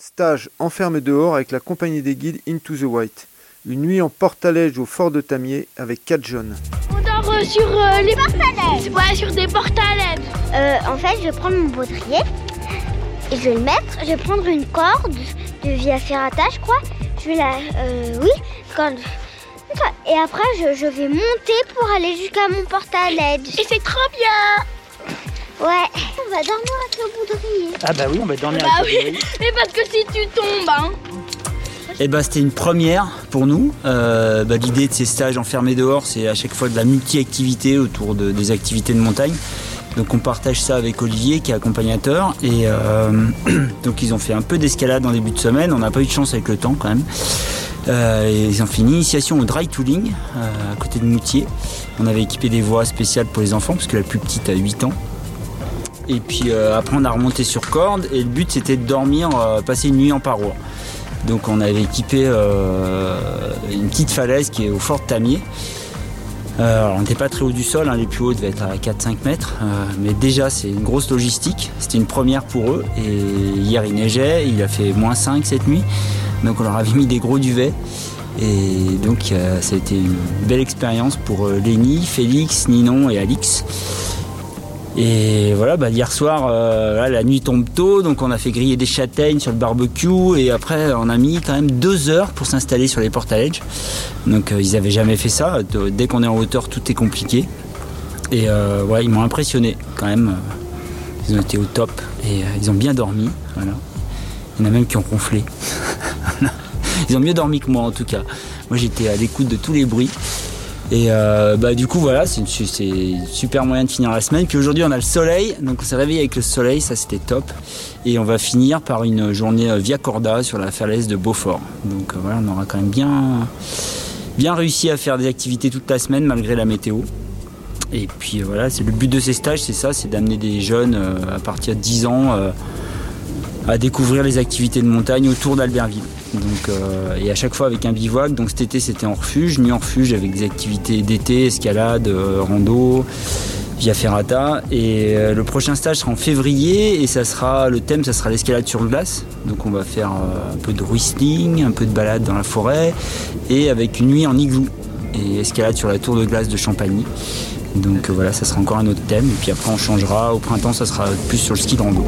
Stage enfermé dehors avec la compagnie des guides Into the White. Une nuit en portalège au fort de Tamier avec 4 jeunes. On dort euh, sur euh, les portalèges. Ouais, sur des portalèges. Euh, en fait, je vais prendre mon baudrier et je vais le mettre. Je vais prendre une corde de Via Ferrata, je crois. Je vais la. Euh, oui, corde. Et après, je, vais monter pour aller jusqu'à mon portalège. Et c'est trop bien Ouais, on va dormir avec le baudrier. Ah bah oui, on va dormir bah avec oui. Mais parce que si tu tombes, hein. Et eh bah c'était une première pour nous. Euh, bah, L'idée de ces stages enfermés dehors, c'est à chaque fois de la multi-activité autour de, des activités de montagne. Donc on partage ça avec Olivier qui est accompagnateur. Et euh, donc ils ont fait un peu d'escalade en début de semaine. On n'a pas eu de chance avec le temps quand même. Euh, ils ont fait une initiation au dry tooling à côté de Moutier. On avait équipé des voies spéciales pour les enfants parce que la plus petite a 8 ans. Et puis euh, après on a remonté sur corde et le but c'était de dormir, euh, passer une nuit en paroi. Donc on avait équipé euh, une petite falaise qui est au fort Tamier. on n'était pas très haut du sol, hein, les plus hauts devaient être à 4-5 mètres, mais déjà c'est une grosse logistique, c'était une première pour eux. Et hier il neigeait, il a fait moins 5 cette nuit, donc on leur avait mis des gros duvets. Et donc ça a été une belle expérience pour Lénie, Félix, Ninon et Alix. Et voilà, bah, hier soir, euh, la nuit tombe tôt, donc on a fait griller des châtaignes sur le barbecue et après on a mis quand même deux heures pour s'installer sur les portaledges. Donc euh, ils n'avaient jamais fait ça. Dès qu'on est en hauteur, tout est compliqué. Et euh, ouais, ils m'ont impressionné quand même. Ils ont été au top et ils ont bien dormi. Il y en a même qui ont ronflé. ils ont mieux dormi que moi en tout cas. Moi j'étais à l'écoute de tous les bruits. Et euh, bah, du coup, voilà, c'est une, super moyen de finir la semaine. Puis aujourd'hui, on a le soleil, donc on s'est réveillé avec le soleil, ça c'était top. Et on va finir par une journée euh, via corda sur la falaise de Beaufort. Donc euh, voilà, on aura quand même bien, bien réussi à faire des activités toute la semaine malgré la météo. Et puis voilà, c'est le but de ces stages, c'est ça, c'est d'amener des jeunes à partir de 10 ans à découvrir les activités de montagne autour d'Albertville. Donc, euh, et à chaque fois avec un bivouac. Donc cet été c'était en refuge, nuit en refuge avec des activités d'été, escalade, euh, rando, via ferrata. Et euh, le prochain stage sera en février et ça sera le thème, ça sera l'escalade sur glace. Donc on va faire un peu de whistling, un peu de balade dans la forêt et avec une nuit en igloo et escalade sur la tour de glace de Champagny. Donc voilà, ça sera encore un autre thème. Et puis après on changera. Au printemps, ça sera plus sur le ski de rando.